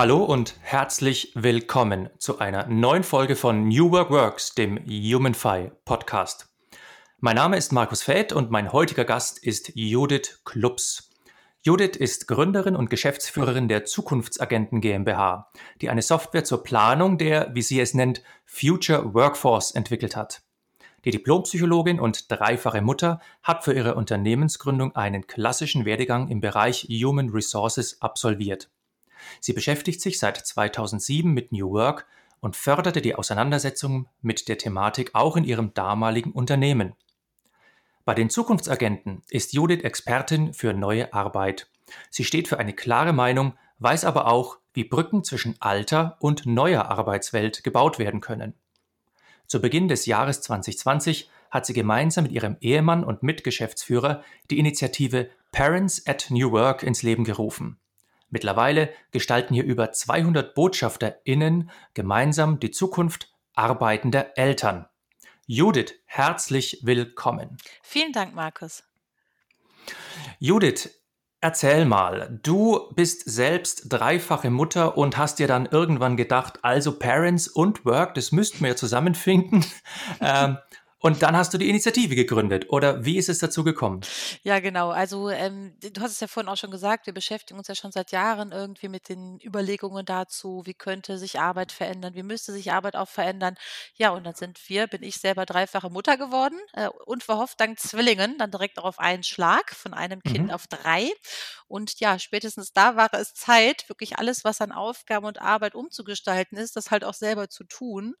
Hallo und herzlich willkommen zu einer neuen Folge von New Work Works, dem HumanFi Podcast. Mein Name ist Markus Fäth und mein heutiger Gast ist Judith Klubs. Judith ist Gründerin und Geschäftsführerin der Zukunftsagenten GmbH, die eine Software zur Planung der, wie sie es nennt, Future Workforce entwickelt hat. Die Diplompsychologin und dreifache Mutter hat für ihre Unternehmensgründung einen klassischen Werdegang im Bereich Human Resources absolviert. Sie beschäftigt sich seit 2007 mit New Work und förderte die Auseinandersetzung mit der Thematik auch in ihrem damaligen Unternehmen. Bei den Zukunftsagenten ist Judith Expertin für neue Arbeit. Sie steht für eine klare Meinung, weiß aber auch, wie Brücken zwischen alter und neuer Arbeitswelt gebaut werden können. Zu Beginn des Jahres 2020 hat sie gemeinsam mit ihrem Ehemann und Mitgeschäftsführer die Initiative Parents at New Work ins Leben gerufen. Mittlerweile gestalten hier über 200 BotschafterInnen gemeinsam die Zukunft arbeitender Eltern. Judith, herzlich willkommen. Vielen Dank, Markus. Judith, erzähl mal, du bist selbst dreifache Mutter und hast dir dann irgendwann gedacht, also Parents und Work, das müssten wir ja zusammenfinden. ähm, und dann hast du die Initiative gegründet. Oder wie ist es dazu gekommen? Ja, genau. Also ähm, du hast es ja vorhin auch schon gesagt, wir beschäftigen uns ja schon seit Jahren irgendwie mit den Überlegungen dazu, wie könnte sich Arbeit verändern, wie müsste sich Arbeit auch verändern. Ja, und dann sind wir, bin ich selber dreifache Mutter geworden, äh, unverhofft dank Zwillingen, dann direkt auch auf einen Schlag von einem Kind mhm. auf drei. Und ja, spätestens da war es Zeit, wirklich alles, was an Aufgaben und Arbeit umzugestalten ist, das halt auch selber zu tun.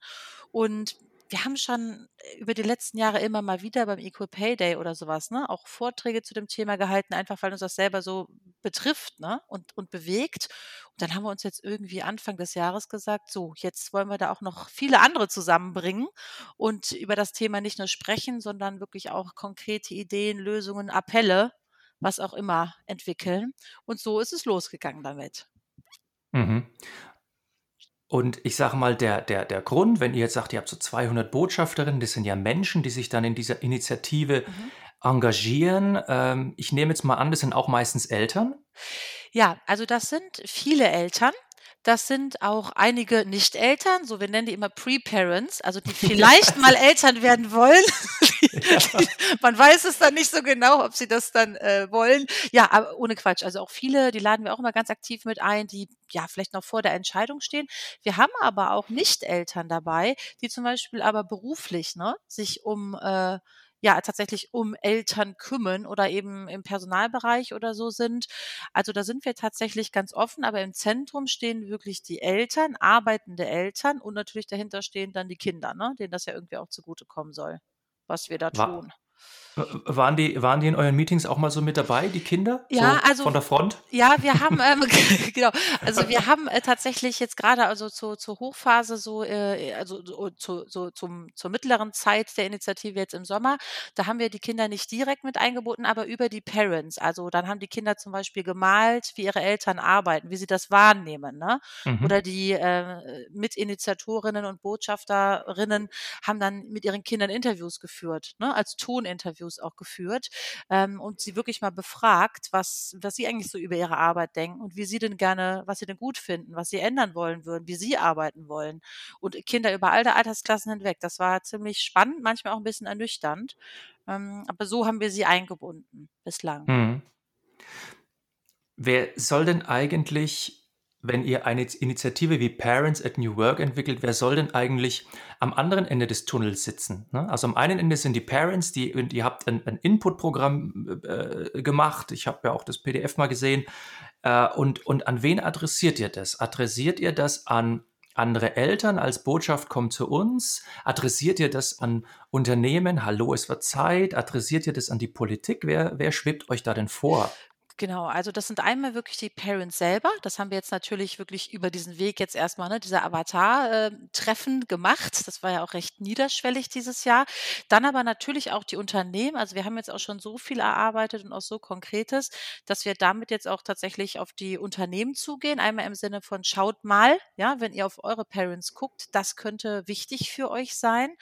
Und wir haben schon äh, über die letzten Jahre immer mal wieder beim Equal Pay Day oder sowas, ne, auch Vorträge zu dem Thema gehalten, einfach weil uns das selber so betrifft, ne, und, und bewegt. Und dann haben wir uns jetzt irgendwie Anfang des Jahres gesagt, so, jetzt wollen wir da auch noch viele andere zusammenbringen und über das Thema nicht nur sprechen, sondern wirklich auch konkrete Ideen, Lösungen, Appelle, was auch immer entwickeln. Und so ist es losgegangen damit. Mhm. Und ich sage mal, der, der, der Grund, wenn ihr jetzt sagt, ihr habt so 200 Botschafterinnen, das sind ja Menschen, die sich dann in dieser Initiative mhm. engagieren. Ähm, ich nehme jetzt mal an, das sind auch meistens Eltern. Ja, also das sind viele Eltern. Das sind auch einige Nicht-Eltern, so wir nennen die immer Pre-Parents, also die vielleicht mal Eltern werden wollen. Man weiß es dann nicht so genau, ob sie das dann äh, wollen. Ja, aber ohne Quatsch. Also auch viele, die laden wir auch immer ganz aktiv mit ein, die ja vielleicht noch vor der Entscheidung stehen. Wir haben aber auch Nicht-Eltern dabei, die zum Beispiel aber beruflich ne, sich um äh, ja tatsächlich um Eltern kümmern oder eben im Personalbereich oder so sind. Also da sind wir tatsächlich ganz offen, aber im Zentrum stehen wirklich die Eltern, arbeitende Eltern und natürlich dahinter stehen dann die Kinder, ne, denen das ja irgendwie auch zugutekommen soll, was wir da tun. Waren die, waren die in euren Meetings auch mal so mit dabei, die Kinder? Ja, so also von der Front? Ja, wir haben ähm, genau, also wir haben äh, tatsächlich jetzt gerade also zur, zur Hochphase so, äh, also so, zu, so zum, zur mittleren Zeit der Initiative jetzt im Sommer, da haben wir die Kinder nicht direkt mit eingebunden, aber über die Parents. Also dann haben die Kinder zum Beispiel gemalt, wie ihre Eltern arbeiten, wie sie das wahrnehmen, ne? Mhm. Oder die äh, Mitinitiatorinnen und Botschafterinnen haben dann mit ihren Kindern Interviews geführt, ne? Als Toninterviews Interviews auch geführt ähm, und sie wirklich mal befragt, was, was sie eigentlich so über ihre Arbeit denken und wie sie denn gerne, was sie denn gut finden, was sie ändern wollen würden, wie sie arbeiten wollen. Und Kinder über alle Altersklassen hinweg. Das war ziemlich spannend, manchmal auch ein bisschen ernüchternd. Ähm, aber so haben wir sie eingebunden bislang. Hm. Wer soll denn eigentlich wenn ihr eine Initiative wie Parents at New Work entwickelt, wer soll denn eigentlich am anderen Ende des Tunnels sitzen? Ne? Also am einen Ende sind die Parents, die, ihr habt ein, ein Input-Programm äh, gemacht. Ich habe ja auch das PDF mal gesehen. Äh, und, und an wen adressiert ihr das? Adressiert ihr das an andere Eltern als Botschaft kommt zu uns? Adressiert ihr das an Unternehmen? Hallo, es wird Zeit. Adressiert ihr das an die Politik? Wer, wer schwebt euch da denn vor? Genau, also das sind einmal wirklich die Parents selber. Das haben wir jetzt natürlich wirklich über diesen Weg jetzt erstmal, ne, dieser Avatar-Treffen gemacht. Das war ja auch recht niederschwellig dieses Jahr. Dann aber natürlich auch die Unternehmen. Also wir haben jetzt auch schon so viel erarbeitet und auch so Konkretes, dass wir damit jetzt auch tatsächlich auf die Unternehmen zugehen. Einmal im Sinne von schaut mal, ja, wenn ihr auf eure Parents guckt, das könnte wichtig für euch sein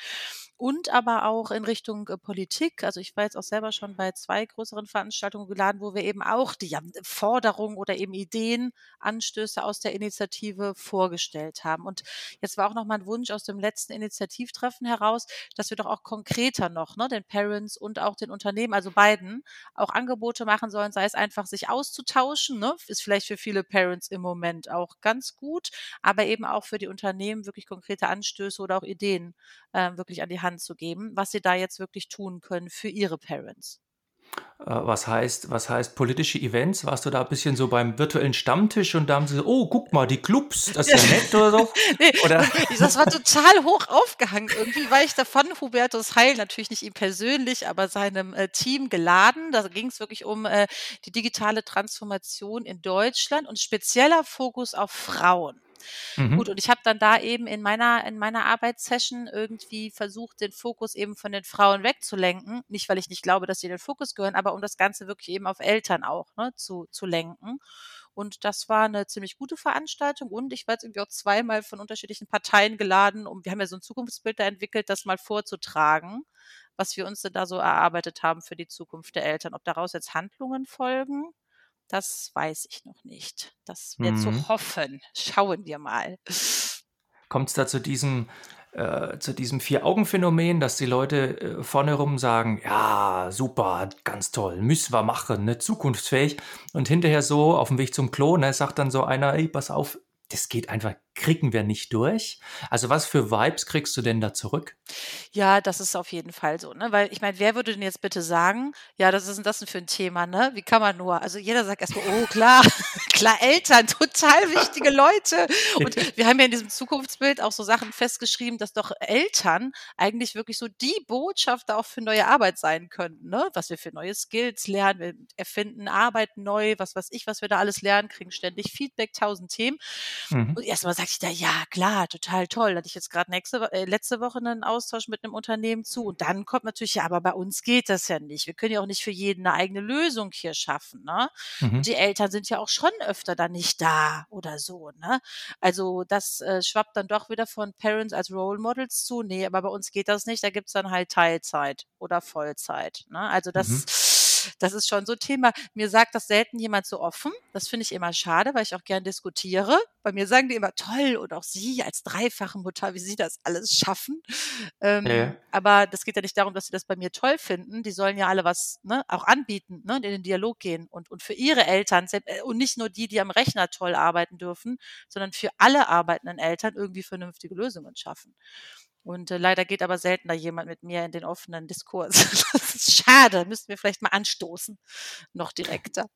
und aber auch in Richtung äh, Politik. Also ich war jetzt auch selber schon bei zwei größeren Veranstaltungen geladen, wo wir eben auch die ja, Forderungen oder eben Ideen, Anstöße aus der Initiative vorgestellt haben. Und jetzt war auch noch mal ein Wunsch aus dem letzten Initiativtreffen heraus, dass wir doch auch konkreter noch ne, den Parents und auch den Unternehmen, also beiden, auch Angebote machen sollen, sei es einfach sich auszutauschen, ne, ist vielleicht für viele Parents im Moment auch ganz gut, aber eben auch für die Unternehmen wirklich konkrete Anstöße oder auch Ideen äh, wirklich an die Hand zu geben, was sie da jetzt wirklich tun können für ihre Parents. Äh, was heißt, was heißt politische Events? Warst du da ein bisschen so beim virtuellen Stammtisch und da haben sie so, oh, guck mal, die Clubs, das ist ja nett oder so? nee, oder? Das war total hoch aufgehangen. Irgendwie war ich davon Hubertus Heil, natürlich nicht ihm persönlich, aber seinem äh, Team geladen. Da ging es wirklich um äh, die digitale Transformation in Deutschland und spezieller Fokus auf Frauen. Mhm. Gut, und ich habe dann da eben in meiner, in meiner Arbeitssession irgendwie versucht, den Fokus eben von den Frauen wegzulenken. Nicht, weil ich nicht glaube, dass sie den Fokus gehören, aber um das Ganze wirklich eben auf Eltern auch ne, zu, zu lenken. Und das war eine ziemlich gute Veranstaltung. Und ich war jetzt irgendwie auch zweimal von unterschiedlichen Parteien geladen, um, wir haben ja so ein Zukunftsbild da entwickelt, das mal vorzutragen, was wir uns denn da so erarbeitet haben für die Zukunft der Eltern. Ob daraus jetzt Handlungen folgen, das weiß ich noch nicht. Das wäre mhm. zu hoffen. Schauen wir mal. Kommt es da zu diesem, äh, zu diesem Vier-Augen-Phänomen, dass die Leute äh, vorne rum sagen, ja, super, ganz toll, müssen wir machen, ne, zukunftsfähig. Und hinterher so auf dem Weg zum Klo, ne, sagt dann so einer, ey, pass auf, das geht einfach, kriegen wir nicht durch. Also was für Vibes kriegst du denn da zurück? Ja, das ist auf jeden Fall so, ne? Weil ich meine, wer würde denn jetzt bitte sagen, ja, das ist denn das denn für ein Thema, ne? Wie kann man nur? Also jeder sagt erstmal, oh klar, klar, Eltern, total wichtige Leute. Und wir haben ja in diesem Zukunftsbild auch so Sachen festgeschrieben, dass doch Eltern eigentlich wirklich so die Botschafter auch für neue Arbeit sein könnten, ne? Was wir für neue Skills lernen, wir erfinden Arbeit neu, was weiß ich, was wir da alles lernen, kriegen ständig Feedback, tausend Themen. Mhm. Und erstmal sagte ich da, ja, klar, total toll. Da hatte ich jetzt gerade nächste, äh, letzte Woche einen Austausch mit einem Unternehmen zu. Und dann kommt natürlich, ja, aber bei uns geht das ja nicht. Wir können ja auch nicht für jeden eine eigene Lösung hier schaffen. Ne? Mhm. Und die Eltern sind ja auch schon öfter dann nicht da oder so. Ne? Also das äh, schwappt dann doch wieder von Parents als Role Models zu. Nee, aber bei uns geht das nicht. Da gibt's dann halt Teilzeit oder Vollzeit. Ne? Also das. Mhm das ist schon so Thema. Mir sagt das selten jemand so offen. Das finde ich immer schade, weil ich auch gern diskutiere. Bei mir sagen die immer toll und auch Sie als dreifache Mutter, wie Sie das alles schaffen. Ähm, ja. Aber das geht ja nicht darum, dass Sie das bei mir toll finden. Die sollen ja alle was ne, auch anbieten, ne, in den Dialog gehen und, und für ihre Eltern äh, und nicht nur die, die am Rechner toll arbeiten dürfen, sondern für alle arbeitenden Eltern irgendwie vernünftige Lösungen schaffen. Und äh, leider geht aber seltener jemand mit mir in den offenen Diskurs. das ist schade, müssten wir vielleicht mal anstoßen, noch direkter.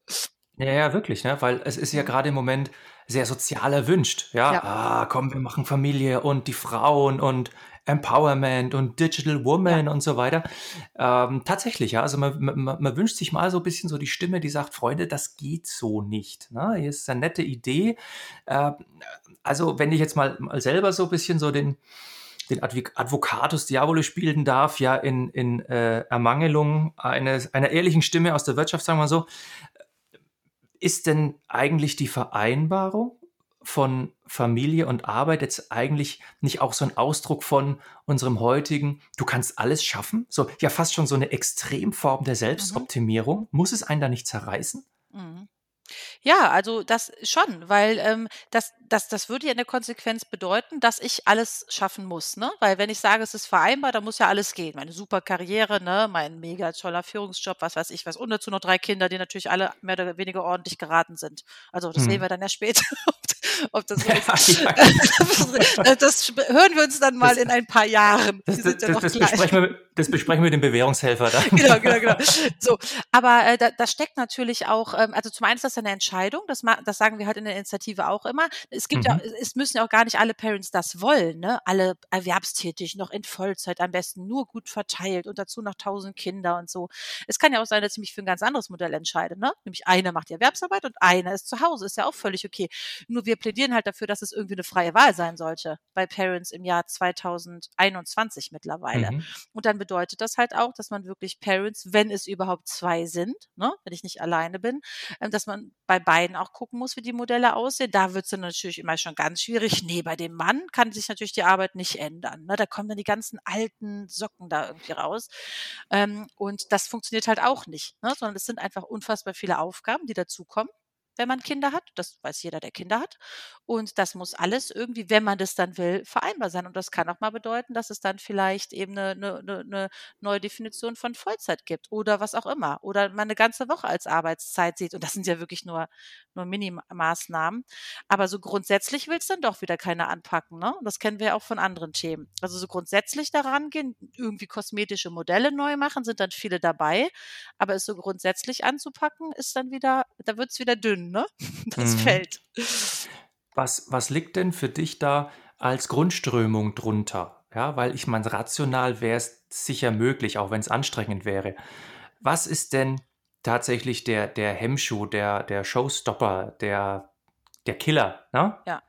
Ja, ja, wirklich, ne? Weil es ist ja gerade im Moment sehr sozial erwünscht. Ja, ja. ah, komm, wir machen Familie und die Frauen und Empowerment und Digital Woman ja. und so weiter. Ähm, tatsächlich, ja, also man, man, man, wünscht sich mal so ein bisschen so die Stimme, die sagt, Freunde, das geht so nicht. Ne? Hier ist eine nette Idee. Äh, also wenn ich jetzt mal, mal selber so ein bisschen so den, den Advocatus Diaboli spielen darf, ja in, in äh, Ermangelung eines, einer ehrlichen Stimme aus der Wirtschaft, sagen wir so, ist denn eigentlich die Vereinbarung von Familie und Arbeit jetzt eigentlich nicht auch so ein Ausdruck von unserem heutigen, du kannst alles schaffen? So, ja, fast schon so eine Extremform der mhm. Selbstoptimierung. Mhm. Muss es einen da nicht zerreißen? Mhm. Ja, also das schon, weil ähm, das, das, das würde ja in der Konsequenz bedeuten, dass ich alles schaffen muss, ne? Weil wenn ich sage, es ist vereinbar, dann muss ja alles gehen. Meine super Karriere, ne? Mein mega toller Führungsjob, was weiß ich was. Und dazu noch drei Kinder, die natürlich alle mehr oder weniger ordentlich geraten sind. Also das sehen hm. wir dann ja später, ob das so ist. das hören wir uns dann mal das, in ein paar Jahren. Das, ja besprechen, wir, das besprechen wir mit dem Bewährungshelfer dann. genau, genau, genau. So, aber äh, da, da steckt natürlich auch, ähm, also zum einen ist das eine Entscheidung, das, das sagen wir halt in der Initiative auch immer. Es gibt mhm. ja, es müssen ja auch gar nicht alle Parents das wollen, ne? Alle erwerbstätig, noch in Vollzeit am besten, nur gut verteilt und dazu noch tausend Kinder und so. Es kann ja auch sein, dass ich mich für ein ganz anderes Modell entscheide, ne? Nämlich einer macht die Erwerbsarbeit und einer ist zu Hause, ist ja auch völlig okay. Nur wir plädieren halt dafür, dass es irgendwie eine freie Wahl sein sollte bei Parents im Jahr 2021 mittlerweile. Mhm. Und dann bedeutet das halt auch, dass man wirklich Parents, wenn es überhaupt zwei sind, ne, wenn ich nicht alleine bin, ähm, dass man bei beiden auch gucken muss, wie die Modelle aussehen. Da wird es dann natürlich immer schon ganz schwierig. Nee, bei dem Mann kann sich natürlich die Arbeit nicht ändern. Ne? Da kommen dann die ganzen alten Socken da irgendwie raus. Ähm, und das funktioniert halt auch nicht, ne? sondern es sind einfach unfassbar viele Aufgaben, die dazukommen wenn man Kinder hat. Das weiß jeder, der Kinder hat. Und das muss alles irgendwie, wenn man das dann will, vereinbar sein. Und das kann auch mal bedeuten, dass es dann vielleicht eben eine, eine, eine ne neue Definition von Vollzeit gibt oder was auch immer. Oder man eine ganze Woche als Arbeitszeit sieht. Und das sind ja wirklich nur, nur Minimaßnahmen. Aber so grundsätzlich will es dann doch wieder keiner anpacken. Ne? Das kennen wir ja auch von anderen Themen. Also so grundsätzlich daran gehen, irgendwie kosmetische Modelle neu machen, sind dann viele dabei. Aber es so grundsätzlich anzupacken, ist dann wieder, da wird es wieder dünn dünn, ne? Das mhm. Feld. Was, was liegt denn für dich da als Grundströmung drunter? Ja, weil ich meine, rational wäre es sicher möglich, auch wenn es anstrengend wäre. Was ist denn tatsächlich der, der Hemmschuh, der, der Showstopper, der, der Killer, ne? Ja.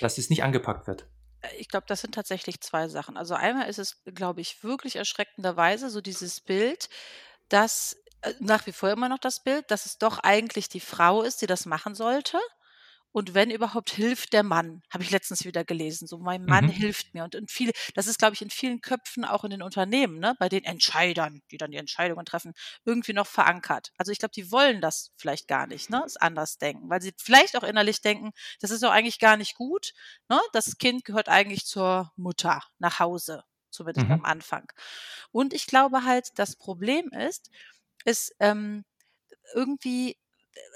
Dass es nicht angepackt wird? Äh, ich glaube, das sind tatsächlich zwei Sachen. Also einmal ist es, glaube ich, wirklich erschreckenderweise so dieses Bild, dass nach wie vor immer noch das Bild, dass es doch eigentlich die Frau ist, die das machen sollte. Und wenn überhaupt hilft der Mann, habe ich letztens wieder gelesen. So, mein Mann Mhm. hilft mir. Und in viele, das ist, glaube ich, in vielen Köpfen, auch in den Unternehmen, ne, bei den Entscheidern, die dann die Entscheidungen treffen, irgendwie noch verankert. Also ich glaube, die wollen das vielleicht gar nicht, ne, es anders denken, weil sie vielleicht auch innerlich denken, das ist doch eigentlich gar nicht gut, ne? Das Kind gehört eigentlich zur Mutter nach Hause, zumindest Mhm. am Anfang. Und ich glaube halt, das Problem ist ist ähm, irgendwie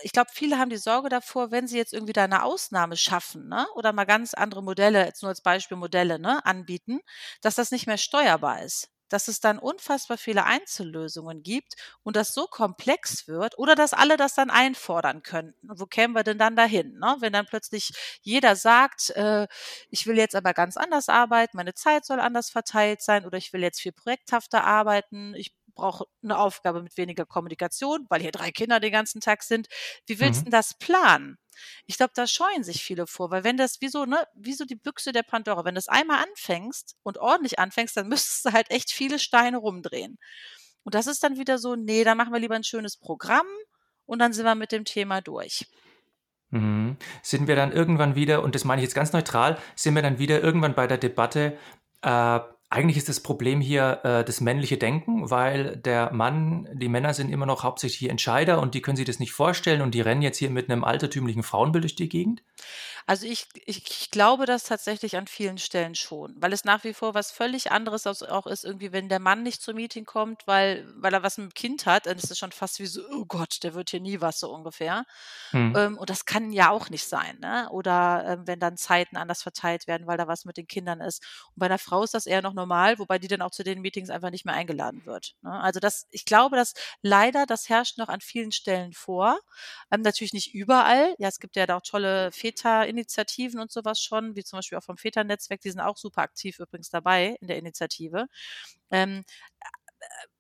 ich glaube, viele haben die Sorge davor, wenn sie jetzt irgendwie da eine Ausnahme schaffen, ne, oder mal ganz andere Modelle, jetzt nur als Beispiel Modelle, ne, anbieten, dass das nicht mehr steuerbar ist. Dass es dann unfassbar viele Einzellösungen gibt und das so komplex wird oder dass alle das dann einfordern könnten. Wo kämen wir denn dann dahin, ne? Wenn dann plötzlich jeder sagt, äh, ich will jetzt aber ganz anders arbeiten, meine Zeit soll anders verteilt sein oder ich will jetzt viel projekthafter arbeiten, ich brauche eine Aufgabe mit weniger Kommunikation, weil hier drei Kinder den ganzen Tag sind. Wie willst mhm. du das planen? Ich glaube, da scheuen sich viele vor, weil wenn das wie so, ne, wie so die Büchse der Pandora, wenn du das einmal anfängst und ordentlich anfängst, dann müsstest du halt echt viele Steine rumdrehen. Und das ist dann wieder so, nee, da machen wir lieber ein schönes Programm und dann sind wir mit dem Thema durch. Mhm. Sind wir dann irgendwann wieder, und das meine ich jetzt ganz neutral, sind wir dann wieder irgendwann bei der Debatte, äh, eigentlich ist das Problem hier äh, das männliche Denken, weil der Mann, die Männer sind immer noch hauptsächlich Entscheider und die können sich das nicht vorstellen und die rennen jetzt hier mit einem altertümlichen Frauenbild durch die Gegend. Also ich, ich, ich glaube das tatsächlich an vielen Stellen schon, weil es nach wie vor was völlig anderes auch ist, irgendwie, wenn der Mann nicht zum Meeting kommt, weil, weil er was mit dem Kind hat, dann ist es schon fast wie so, oh Gott, der wird hier nie was so ungefähr. Hm. Ähm, und das kann ja auch nicht sein, ne? Oder ähm, wenn dann Zeiten anders verteilt werden, weil da was mit den Kindern ist. Und bei einer Frau ist das eher noch normal, wobei die dann auch zu den Meetings einfach nicht mehr eingeladen wird. Ne? Also das, ich glaube, dass leider, das herrscht noch an vielen Stellen vor. Ähm, natürlich nicht überall. Ja, es gibt ja da auch tolle Väter Initiativen und sowas schon, wie zum Beispiel auch vom Väternetzwerk, die sind auch super aktiv übrigens dabei in der Initiative. Ähm,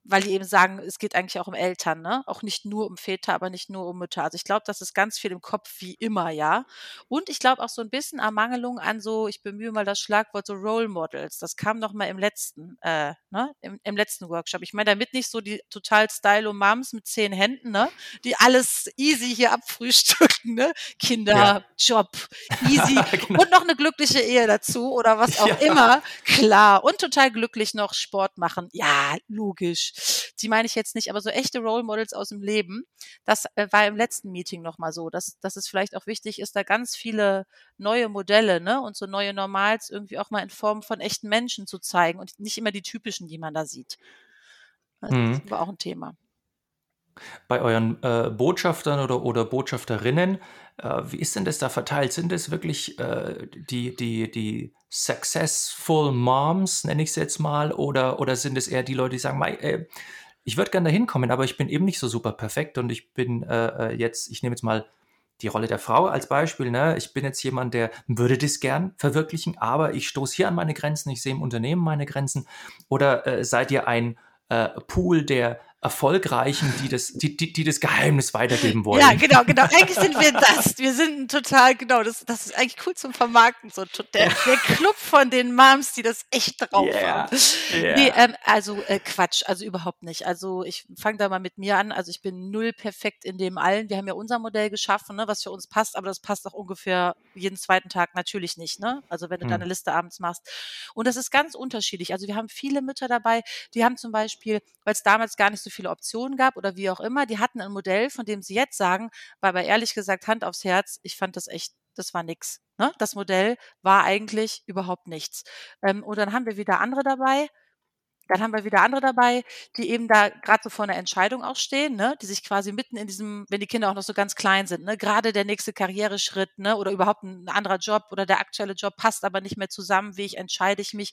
weil die eben sagen, es geht eigentlich auch um Eltern, ne? Auch nicht nur um Väter, aber nicht nur um Mütter. Also ich glaube, das ist ganz viel im Kopf wie immer, ja. Und ich glaube auch so ein bisschen Ermangelung an so, ich bemühe mal das Schlagwort so Role Models. Das kam noch mal im letzten, äh, ne, im, im letzten Workshop. Ich meine damit nicht so die total Stylo Moms mit zehn Händen, ne, die alles easy hier abfrühstücken, ne? Kinder, ja. Job, easy genau. und noch eine glückliche Ehe dazu oder was auch ja. immer. Klar. Und total glücklich noch Sport machen. Ja, logisch die meine ich jetzt nicht, aber so echte Role Models aus dem Leben. Das äh, war im letzten Meeting nochmal so, dass, dass es vielleicht auch wichtig ist, da ganz viele neue Modelle ne, und so neue Normals irgendwie auch mal in Form von echten Menschen zu zeigen und nicht immer die typischen, die man da sieht. Das mhm. war auch ein Thema. Bei euren äh, Botschaftern oder, oder Botschafterinnen, äh, wie ist denn das da verteilt? Sind es wirklich äh, die, die, die successful Moms, nenne ich es jetzt mal, oder, oder sind es eher die Leute, die sagen, äh, ich würde gerne da hinkommen, aber ich bin eben nicht so super perfekt und ich bin äh, äh, jetzt, ich nehme jetzt mal die Rolle der Frau als Beispiel. Ne? Ich bin jetzt jemand, der würde das gern verwirklichen, aber ich stoße hier an meine Grenzen, ich sehe im Unternehmen meine Grenzen. Oder seid ihr ein Pool der Erfolgreichen, die das, die, die, die das Geheimnis weitergeben wollen. Ja, genau, genau. Eigentlich sind wir das. Wir sind total, genau, das, das ist eigentlich cool zum Vermarkten. So der, der Club von den Moms, die das echt drauf yeah. haben. Yeah. Nee, ähm, also äh, Quatsch, also überhaupt nicht. Also ich fange da mal mit mir an. Also ich bin null perfekt in dem allen. Wir haben ja unser Modell geschaffen, ne, was für uns passt, aber das passt auch ungefähr jeden zweiten Tag natürlich nicht. Ne? Also wenn du hm. deine Liste abends machst. Und das ist ganz unterschiedlich. Also wir haben viele Mütter dabei, die haben zum Beispiel, weil es damals gar nicht so viele Optionen gab oder wie auch immer. Die hatten ein Modell, von dem sie jetzt sagen, war aber ehrlich gesagt Hand aufs Herz, ich fand das echt, das war nix. Ne? Das Modell war eigentlich überhaupt nichts. Ähm, und dann haben wir wieder andere dabei, dann haben wir wieder andere dabei, die eben da gerade so vor einer Entscheidung auch stehen, ne, die sich quasi mitten in diesem, wenn die Kinder auch noch so ganz klein sind, ne, gerade der nächste Karriereschritt, ne, oder überhaupt ein anderer Job oder der aktuelle Job passt aber nicht mehr zusammen, wie ich entscheide ich mich.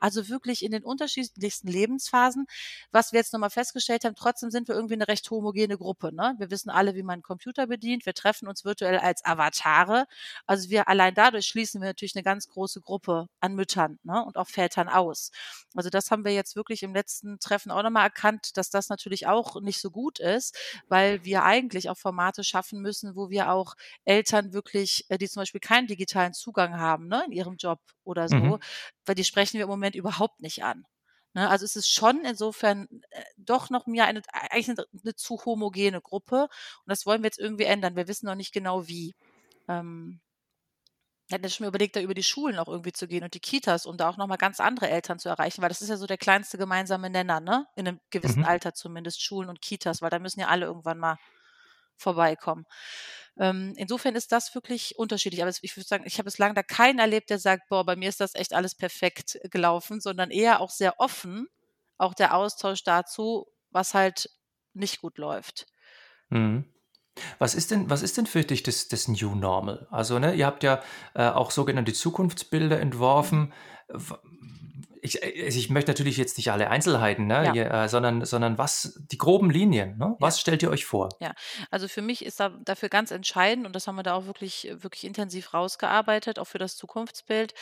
Also wirklich in den unterschiedlichsten Lebensphasen. Was wir jetzt nochmal festgestellt haben, trotzdem sind wir irgendwie eine recht homogene Gruppe, ne? Wir wissen alle, wie man einen Computer bedient, wir treffen uns virtuell als Avatare. Also wir allein dadurch schließen wir natürlich eine ganz große Gruppe an Müttern, ne, und auch Vätern aus. Also das haben wir jetzt jetzt wirklich im letzten Treffen auch nochmal erkannt, dass das natürlich auch nicht so gut ist, weil wir eigentlich auch Formate schaffen müssen, wo wir auch Eltern wirklich, äh, die zum Beispiel keinen digitalen Zugang haben, ne, in ihrem Job oder so, mhm. weil die sprechen wir im Moment überhaupt nicht an. Ne, also es ist schon insofern äh, doch noch mehr eine, eigentlich eine, eine, zu homogene Gruppe und das wollen wir jetzt irgendwie ändern. Wir wissen noch nicht genau wie. Ähm, hatten ja schon überlegt, da über die Schulen auch irgendwie zu gehen und die Kitas, um da auch nochmal ganz andere Eltern zu erreichen, weil das ist ja so der kleinste gemeinsame Nenner, ne? In einem gewissen mhm. Alter zumindest, Schulen und Kitas, weil da müssen ja alle irgendwann mal vorbeikommen. Ähm, insofern ist das wirklich unterschiedlich. Aber ich würde sagen, ich habe bislang da keinen erlebt, der sagt, boah, bei mir ist das echt alles perfekt gelaufen, sondern eher auch sehr offen, auch der Austausch dazu, was halt nicht gut läuft. Mhm. Was ist denn, was ist denn für dich das, das New Normal? Also, ne, ihr habt ja äh, auch sogenannte Zukunftsbilder entworfen. Ich, also ich möchte natürlich jetzt nicht alle Einzelheiten, ne, Ja. ihr, äh, sondern, sondern was, die groben Linien, ne? Ja. Was stellt ihr euch vor? Ja, also für mich ist da dafür ganz entscheidend, und das haben wir da auch wirklich, wirklich intensiv rausgearbeitet, auch für das Zukunftsbild,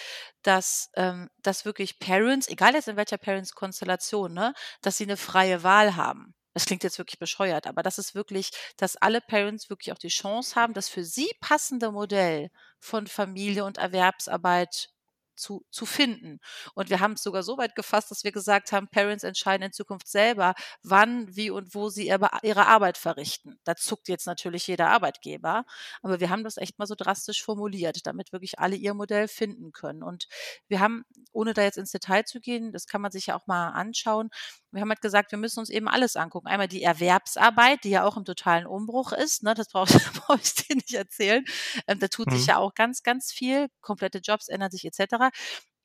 dass, ähm, dass wirklich Parents, egal jetzt in welcher Parents-Konstellation, ne, dass sie eine freie Wahl haben. Das klingt jetzt wirklich bescheuert, aber das ist wirklich, dass alle Parents wirklich auch die Chance haben, das für sie passende Modell von Familie und Erwerbsarbeit zu, zu finden. Und wir haben es sogar so weit gefasst, dass wir gesagt haben, Parents entscheiden in Zukunft selber, wann, wie und wo sie ihre, ihre Arbeit verrichten. Da zuckt jetzt natürlich jeder Arbeitgeber, aber wir haben das echt mal so drastisch formuliert, damit wirklich alle ihr Modell finden können. Und wir haben, ohne da jetzt ins Detail zu gehen, das kann man sich ja auch mal anschauen, wir haben halt gesagt, wir müssen uns eben alles angucken. Einmal die Erwerbsarbeit, die ja auch im totalen Umbruch ist. Ne? Das brauche brauch ich dir nicht erzählen. Ähm, da tut mhm. sich ja auch ganz, ganz viel. Komplette Jobs ändern sich etc.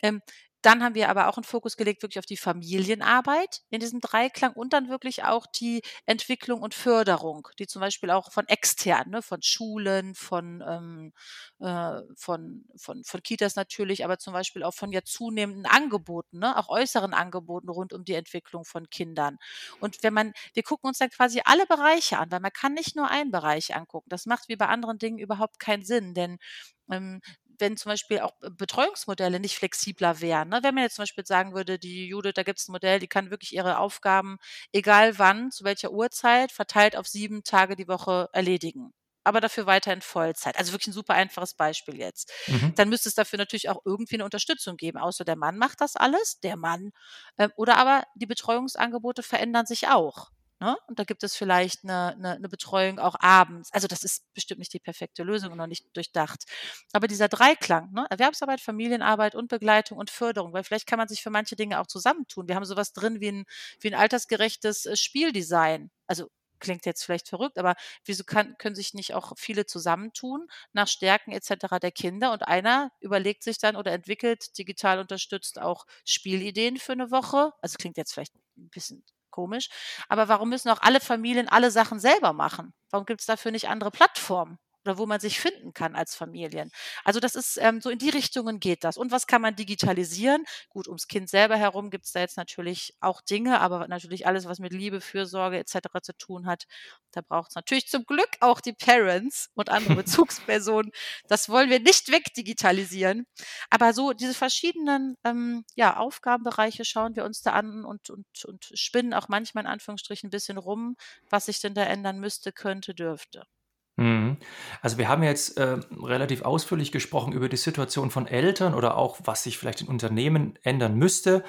Ähm, dann haben wir aber auch einen Fokus gelegt wirklich auf die Familienarbeit in diesem Dreiklang und dann wirklich auch die Entwicklung und Förderung, die zum Beispiel auch von extern, ne, von Schulen, von, ähm, äh, von, von, von Kitas natürlich, aber zum Beispiel auch von ja zunehmenden Angeboten, ne, auch äußeren Angeboten rund um die Entwicklung von Kindern. Und wenn man, wir gucken uns dann quasi alle Bereiche an, weil man kann nicht nur einen Bereich angucken. Das macht wie bei anderen Dingen überhaupt keinen Sinn, denn ähm, wenn zum Beispiel auch Betreuungsmodelle nicht flexibler wären. Ne? Wenn man jetzt zum Beispiel sagen würde, die Judith, da gibt es ein Modell, die kann wirklich ihre Aufgaben, egal wann, zu welcher Uhrzeit, verteilt auf sieben Tage die Woche erledigen aber dafür weiterhin Vollzeit. Also wirklich ein super einfaches Beispiel jetzt. Mhm. Dann müsste es dafür natürlich auch irgendwie eine Unterstützung geben. Außer der Mann macht das alles, der Mann. Äh, oder aber die Betreuungsangebote verändern sich auch. Ne? Und da gibt es vielleicht eine, eine, eine Betreuung auch abends. Also das ist bestimmt nicht die perfekte Lösung und noch nicht durchdacht. Aber dieser Dreiklang, ne? Erwerbsarbeit, Familienarbeit und Begleitung und Förderung, weil vielleicht kann man sich für manche Dinge auch zusammentun. Wir haben sowas drin wie ein, wie ein altersgerechtes äh, Spieldesign. Also klingt jetzt vielleicht verrückt, aber wieso kann, können sich nicht auch viele zusammentun nach Stärken etc. der Kinder und einer überlegt sich dann oder entwickelt digital unterstützt auch Spielideen für eine Woche. Also klingt jetzt vielleicht ein bisschen komisch. Aber warum müssen auch alle Familien alle Sachen selber machen? Warum gibt es dafür nicht andere Plattformen? Oder wo man sich finden kann als Familien. Also das ist ähm, so in die Richtungen geht das. Und was kann man digitalisieren? Gut, ums Kind selber herum gibt es da jetzt natürlich auch Dinge, aber natürlich alles, was mit Liebe, Fürsorge etc. zu tun hat, da braucht es natürlich zum Glück auch die Parents und andere Bezugspersonen. Das wollen wir nicht wegdigitalisieren. Aber so diese verschiedenen ähm, ja, Aufgabenbereiche schauen wir uns da an und, und, und spinnen auch manchmal in Anführungsstrichen ein bisschen rum, was sich denn da ändern müsste, könnte, dürfte. Mhm. Also wir haben jetzt äh, relativ ausführlich gesprochen über die Situation von Eltern oder auch, was sich vielleicht in Unternehmen ändern müsste.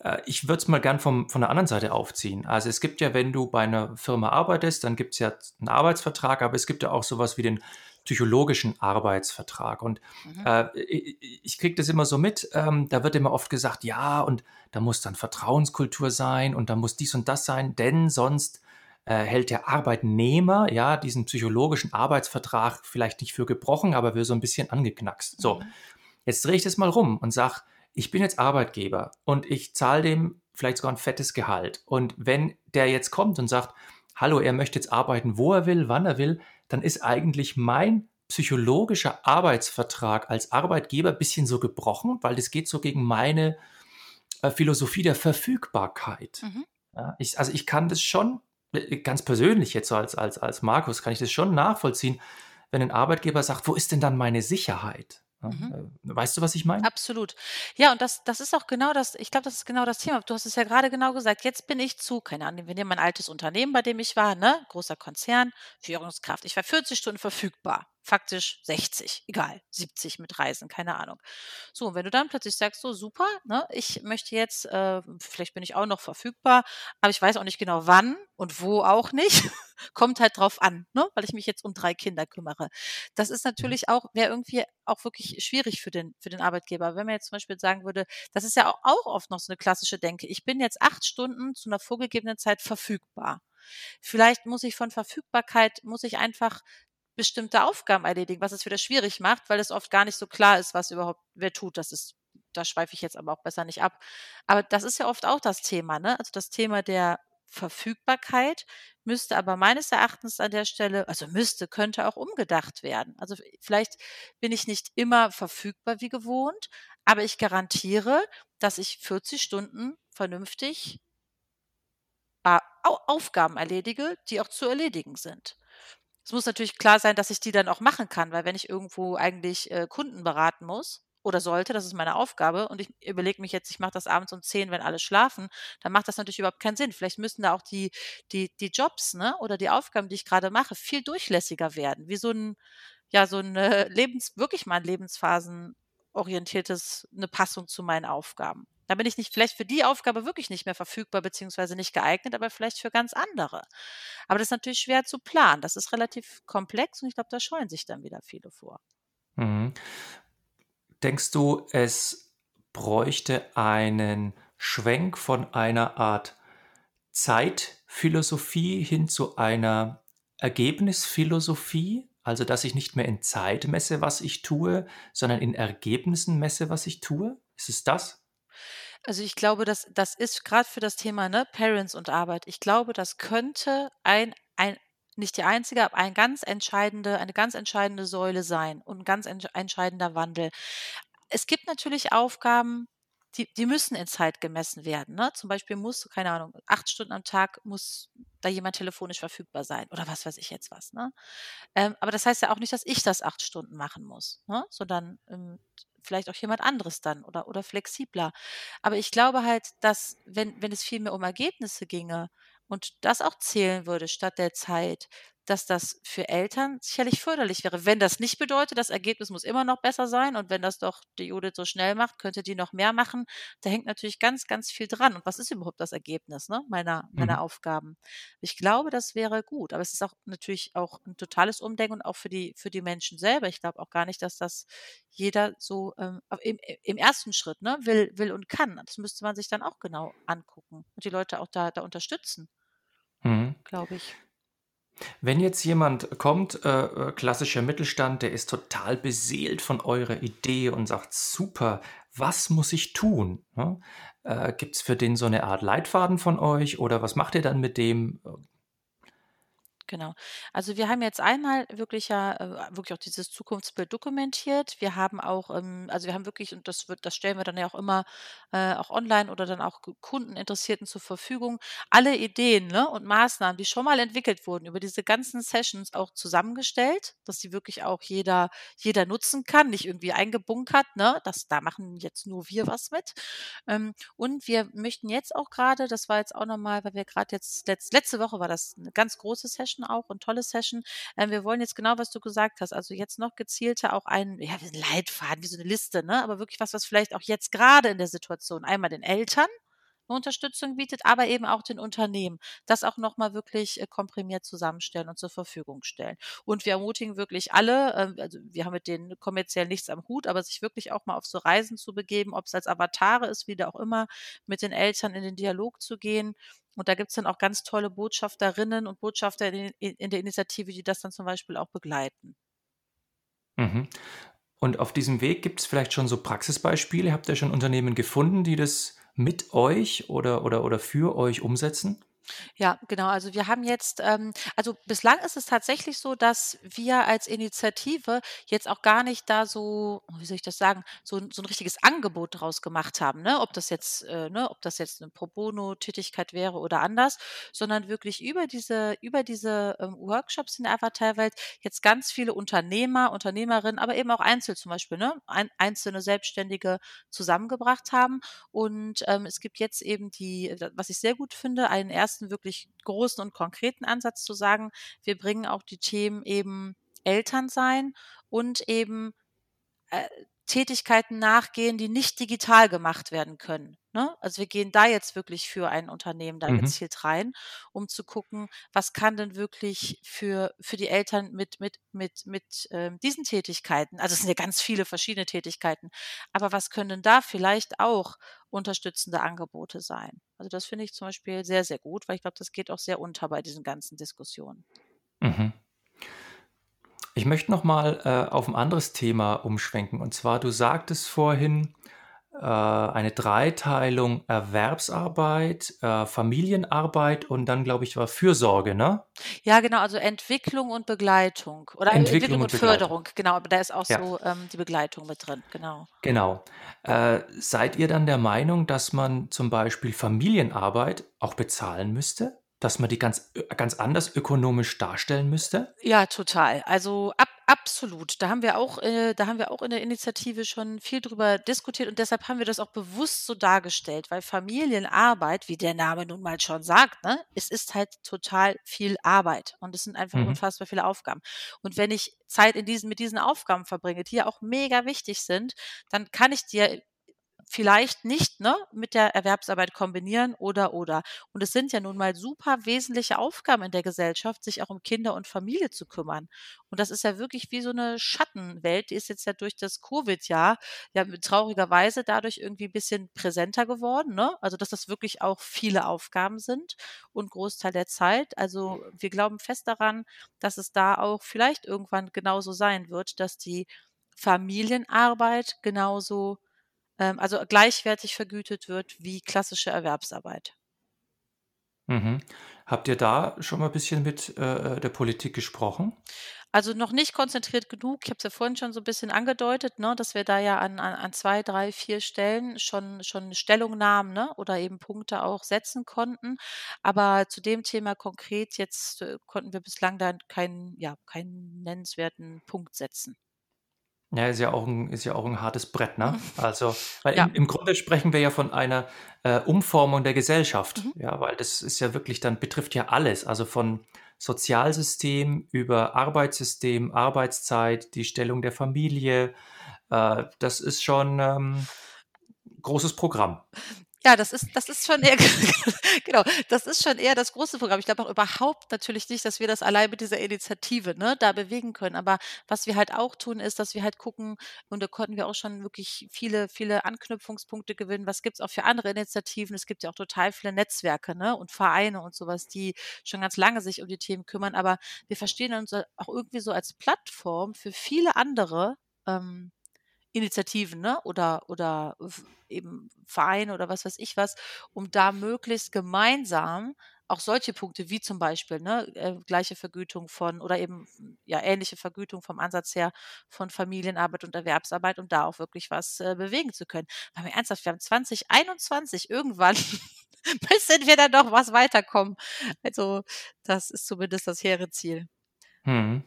Äh, ich würde es mal gern vom, von der anderen Seite aufziehen. Also es gibt ja, wenn du bei einer Firma arbeitest, dann gibt es ja einen Arbeitsvertrag, aber es gibt ja auch sowas wie den psychologischen Arbeitsvertrag. Und mhm. äh, ich, ich kriege das immer so mit, ähm, da wird immer oft gesagt, ja, und da muss dann Vertrauenskultur sein und da muss dies und das sein, denn sonst hält der Arbeitnehmer ja diesen psychologischen Arbeitsvertrag vielleicht nicht für gebrochen, aber wird so ein bisschen angeknackst. So, mhm. jetzt drehe ich das mal rum und sage, ich bin jetzt Arbeitgeber und ich zahle dem vielleicht sogar ein fettes Gehalt. Und wenn der jetzt kommt und sagt, hallo, er möchte jetzt arbeiten, wo er will, wann er will, dann ist eigentlich mein psychologischer Arbeitsvertrag als Arbeitgeber ein bisschen so gebrochen, weil das geht so gegen meine äh, Philosophie der Verfügbarkeit. Mhm. Ja, ich, also ich kann das schon äh, ganz persönlich jetzt so als, als, als Markus, kann ich das schon nachvollziehen, wenn ein Arbeitgeber sagt, wo ist denn dann meine Sicherheit? Mhm. Äh, weißt du, was ich meine? Absolut. Ja, und das, das ist auch genau das, ich glaube, das ist genau das Thema. Du hast es ja gerade genau gesagt. Jetzt bin ich zu, keine Ahnung, wir nehmen mein altes Unternehmen, bei dem ich war, ne? Großer Konzern, Führungskraft. Ich war 40 Stunden verfügbar faktisch 60, egal, 70 mit Reisen, keine Ahnung. So, und wenn du dann plötzlich sagst, so super, ne, ich möchte jetzt, äh, vielleicht bin ich auch noch verfügbar, aber ich weiß auch nicht genau wann und wo auch nicht, kommt halt drauf an, ne, weil ich mich jetzt um drei Kinder kümmere. Das ist mhm. natürlich auch, wäre irgendwie auch wirklich schwierig für den, für den Arbeitgeber. Wenn man jetzt zum Beispiel sagen würde, das ist ja auch, auch oft noch so eine klassische Denke, ich bin jetzt acht Stunden zu einer vorgegebenen Zeit verfügbar. Vielleicht muss ich von Verfügbarkeit, muss ich einfach bestimmte Aufgaben erledigen, was es wieder schwierig macht, weil es oft gar nicht so klar ist, was überhaupt wer tut. Das ist, da schweife ich jetzt aber auch besser nicht ab. Aber das ist ja oft auch das Thema, ne? Also das Thema der Verfügbarkeit müsste aber meines Erachtens an der Stelle, also müsste, könnte auch umgedacht werden. Also vielleicht bin ich nicht immer verfügbar wie gewohnt, aber ich garantiere, dass ich 40 Stunden vernünftig Aufgaben erledige, die auch zu erledigen sind. Es muss natürlich klar sein, dass ich die dann auch machen kann, weil wenn ich irgendwo eigentlich äh, Kunden beraten muss oder sollte, das ist meine Aufgabe und ich überlege mich jetzt, ich mache das abends um 10, wenn alle schlafen, dann macht das natürlich überhaupt keinen Sinn. Vielleicht müssen da auch die, die, die Jobs ne, oder die Aufgaben, die ich gerade mache, viel durchlässiger werden. Wie so ein, ja, so ein Lebens, wirklich mal ein lebensphasenorientiertes, eine Passung zu meinen Aufgaben. Da bin ich nicht vielleicht für die Aufgabe wirklich nicht mehr verfügbar beziehungsweise nicht geeignet, aber vielleicht für ganz andere. Aber das ist natürlich schwer zu planen. Das ist relativ komplex und ich glaube, da scheuen sich dann wieder viele vor. Mhm. Denkst du, es bräuchte einen Schwenk von einer Art Zeitphilosophie hin zu einer Ergebnisphilosophie? Also, dass ich nicht mehr in Zeit messe, was ich tue, sondern in Ergebnissen messe, was ich tue? Ist es das? Also, ich glaube, das das ist gerade für das Thema, ne, Parents und Arbeit ich glaube, das könnte ein ein nicht die einzige, aber ein ganz entscheidende eine ganz entscheidende Säule sein und ein ganz entsch entscheidender Wandel. Es gibt natürlich Aufgaben, die die müssen in Zeit gemessen werden, ne? Zum Beispiel muss, keine Ahnung, acht Stunden am Tag muss da jemand telefonisch verfügbar sein oder was weiß ich jetzt was, ne? Ähm, aber das heißt ja auch nicht, dass ich das acht Stunden machen muss, ne? Sondern, ähm, vielleicht auch jemand anderes dann oder oder flexibler. Aber ich glaube halt, dass wenn wenn es viel mehr um Ergebnisse ginge und das auch zählen würde statt der Zeit, dass das für Eltern sicherlich förderlich wäre. Wenn das nicht bedeutet, das Ergebnis muss immer noch besser sein und wenn das doch die Judith so schnell macht, könnte die noch mehr machen. Da hängt natürlich ganz, ganz viel dran. Und was ist überhaupt das Ergebnis ne, meiner, meiner mhm. Aufgaben? Ich glaube, das wäre gut. Aber es ist auch natürlich auch ein totales Umdenken auch für die, für die Menschen selber. Ich glaube auch gar nicht, dass das jeder so ähm, im, im ersten Schritt ne, will, will und kann. Das müsste man sich dann auch genau angucken und die Leute auch da, da unterstützen, mhm. glaube ich. Wenn jetzt jemand kommt, äh, äh, klassischer Mittelstand, der ist total beseelt von eurer Idee und sagt, super, was muss ich tun? Ne? Äh, Gibt es für den so eine Art Leitfaden von euch oder was macht ihr dann mit dem? Genau. Also, wir haben jetzt einmal wirklich ja, äh, wirklich auch dieses Zukunftsbild dokumentiert. Wir haben auch, ähm also, wir haben wirklich und das wird das stellen wir dann ja auch immer, äh, auch online oder dann auch Ku Kundeninteressierten zur Verfügung, alle Ideen, ne, und Maßnahmen, die schon mal entwickelt wurden, über diese ganzen Sessions auch zusammengestellt, dass die wirklich auch jeder jeder nutzen kann, nicht irgendwie eingebunkert, ne? Das da machen jetzt nur wir was mit. Ähm, und wir möchten jetzt auch gerade, das war jetzt auch noch mal, weil wir gerade jetzt letz letzte Woche war das eine ganz große Session auch und tolle Session. Ähm, wir wollen jetzt genau, was du gesagt hast, also jetzt noch gezielter auch einen, ja, wie 'n Leitfaden, wie so eine Liste, ne, aber wirklich was, was vielleicht auch jetzt gerade in der Situation einmal den Eltern 'ne Unterstützung bietet, aber eben auch den Unternehmen. Das auch noch mal wirklich, äh, komprimiert zusammenstellen und zur Verfügung stellen. Und wir ermutigen wirklich alle, ähm, also wir haben mit denen kommerziell nichts am Hut, aber sich wirklich auch mal auf so Reisen zu begeben, ob's als Avatare ist, wie da auch immer, mit den Eltern in den Dialog zu gehen. Und da gibt's dann auch ganz tolle Botschafterinnen und Botschafter in in in der Initiative, die das dann zum Beispiel auch begleiten. Mhm. Und auf diesem Weg gibt es vielleicht schon so Praxisbeispiele? Habt ihr schon Unternehmen gefunden, die das mit euch oder oder oder für euch umsetzen? Ja, genau. Also wir haben jetzt, ähm also bislang ist es tatsächlich so, dass wir als Initiative jetzt auch gar nicht da so, wie soll ich das sagen, so 'n so 'n richtiges Angebot draus gemacht haben, ne? Ob das jetzt äh, ne, ob das jetzt 'ne Pro-Bono-Tätigkeit wäre oder anders, sondern wirklich über diese über diese, ähm, Workshops in der Avatarwelt jetzt ganz viele Unternehmer, Unternehmerinnen, aber eben auch Einzel zum Beispiel, ne, ein einzelne Selbstständige zusammengebracht haben. Und, ähm, es gibt jetzt eben die was ich sehr gut finde, einen ersten wirklich großen und konkreten Ansatz zu sagen, wir bringen auch die Themen eben Elternsein und eben, äh, Tätigkeiten nachgehen, die nicht digital gemacht werden können, ne? Also, wir gehen da jetzt wirklich für ein Unternehmen da Mhm. gezielt rein, um zu gucken, was kann denn wirklich für für die Eltern mit mit mit mit, ähm, diesen Tätigkeiten also, es sind ja ganz viele verschiedene Tätigkeiten, aber was können denn da vielleicht auch unterstützende Angebote sein? Also, das finde ich zum Beispiel sehr, sehr gut, weil ich glaube, das geht auch sehr unter bei diesen ganzen Diskussionen. Mhm. Ich möchte noch mal, äh, auf ein anderes Thema umschwenken. Und zwar, du sagtest vorhin, äh, eine Dreiteilung Erwerbsarbeit, äh, Familienarbeit und dann, glaube ich, war Fürsorge, ne? Ja, genau, also Entwicklung und Begleitung oder Entwicklung Entwicklung und und. Förderung, genau, aber da ist auch Ja, so, ähm, die Begleitung mit drin, genau. genau. Äh, seid ihr dann der Meinung, dass man zum Beispiel Familienarbeit auch bezahlen müsste? Dass man die ganz ö ganz anders ökonomisch darstellen müsste? Ja, total. Also, ab absolut. Da haben wir auch äh, da haben wir auch in der Initiative schon viel drüber diskutiert und deshalb haben wir das auch bewusst so dargestellt, weil Familienarbeit, wie der Name nun mal schon sagt, ne, es ist halt total viel Arbeit und es sind einfach Mhm. unfassbar viele Aufgaben. Und wenn ich Zeit in diesen mit diesen Aufgaben verbringe, die ja auch mega wichtig sind, dann kann ich dir vielleicht nicht, ne, mit der Erwerbsarbeit kombinieren oder, oder. Und es sind ja nun mal super wesentliche Aufgaben in der Gesellschaft, sich auch um Kinder und Familie zu kümmern. Und das ist ja wirklich wie so eine Schattenwelt, die ist jetzt ja durch das Covid-Jahr ja traurigerweise dadurch irgendwie ein bisschen präsenter geworden, ne? Also, dass das wirklich auch viele Aufgaben sind und Großteil der Zeit. Also, wir glauben fest daran, dass es da auch vielleicht irgendwann genauso sein wird, dass die Familienarbeit genauso ähm, also gleichwertig vergütet wird wie klassische Erwerbsarbeit. Mhm. Habt ihr da schon mal ein bisschen mit, äh, äh, der Politik gesprochen? Also noch nicht konzentriert genug. Ich habe es ja vorhin schon so ein bisschen angedeutet, ne, dass wir da ja an an an 2, 3, 4 Stellen schon schon Stellungnahmen, ne, oder eben Punkte auch setzen konnten. Aber zu dem Thema konkret jetzt, äh, konnten wir bislang da keinen ja, keinen nennenswerten Punkt setzen. Ja, ist ja auch 'n ist ja auch 'n hartes Brett, ne? Also, weil Ja. im im Grunde sprechen wir ja von einer, äh, Umformung der Gesellschaft, Mhm. ja, weil das ist ja wirklich dann betrifft ja alles, also von Sozialsystem über Arbeitssystem, Arbeitszeit, die Stellung der Familie. Äh, das ist schon, ähm, großes Programm. Ja, das ist das ist schon eher genau, das ist schon eher das große Programm. Ich glaube auch überhaupt natürlich nicht, dass wir das allein mit dieser Initiative, ne, da bewegen können. Aber was wir halt auch tun, ist, dass wir halt gucken und da konnten wir auch schon wirklich viele, viele Anknüpfungspunkte gewinnen. Was gibt's auch für andere Initiativen? Es gibt ja auch total viele Netzwerke, ne, und Vereine und sowas, die schon ganz lange sich um die Themen kümmern. Aber wir verstehen uns auch irgendwie so als Plattform für viele andere, ähm Initiativen, ne, oder oder eben Vereine oder was weiß ich was, um da möglichst gemeinsam auch solche Punkte wie zum Beispiel, ne, äh, gleiche Vergütung von oder eben, ja, ähnliche Vergütung vom Ansatz her von Familienarbeit und Erwerbsarbeit, um da auch wirklich was, äh, bewegen zu können. Weil wir ernsthaft, wir haben 2021, irgendwann müssen wir da doch was weiterkommen. Also, das ist zumindest das hehre Ziel. Mhm.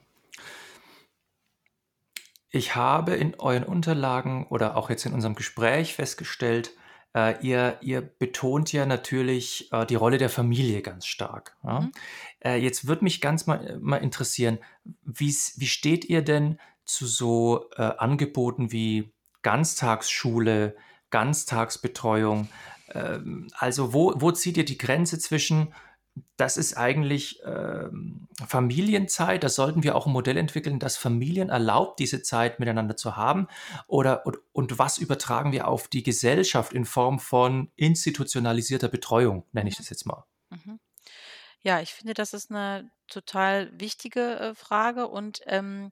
Ich habe in euren Unterlagen oder auch jetzt in unserem Gespräch festgestellt, äh, ihr, ihr betont ja natürlich äh, die Rolle der Familie ganz stark. Ja? Mhm. Äh, jetzt würde mich ganz mal, mal interessieren, wie steht ihr denn zu so äh, Angeboten wie Ganztagsschule, Ganztagsbetreuung? Ähm, also wo, wo zieht ihr die Grenze zwischen das ist eigentlich ähm, Familienzeit. Da sollten wir auch ein Modell entwickeln, das Familien erlaubt, diese Zeit miteinander zu haben. Oder und, und was übertragen wir auf die Gesellschaft in Form von institutionalisierter Betreuung, nenne ich das jetzt mal. Mhm. Ja, ich finde, das ist eine total wichtige äh, Frage und ähm,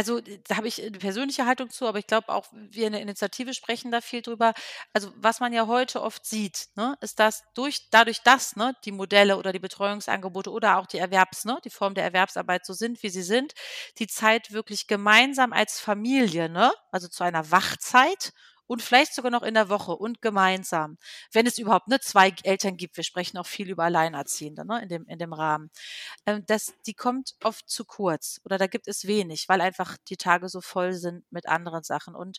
also, da habe ich eine persönliche Haltung zu, aber ich glaube auch, wir in der Initiative sprechen da viel drüber. Also, was man ja heute oft sieht, ne, ist, dass durch dadurch, dass, ne, die Modelle oder die Betreuungsangebote oder auch die Erwerbs ne, die Form der Erwerbsarbeit so sind, wie sie sind, die Zeit wirklich gemeinsam als Familie, ne, also zu einer Wachzeit und vielleicht sogar noch in der Woche und gemeinsam, wenn es überhaupt ne, zwei Eltern gibt. Wir sprechen auch viel über Alleinerziehende ne, in, dem, in dem Rahmen. Ähm, das, die kommt oft zu kurz oder da gibt es wenig, weil einfach die Tage so voll sind mit anderen Sachen. Und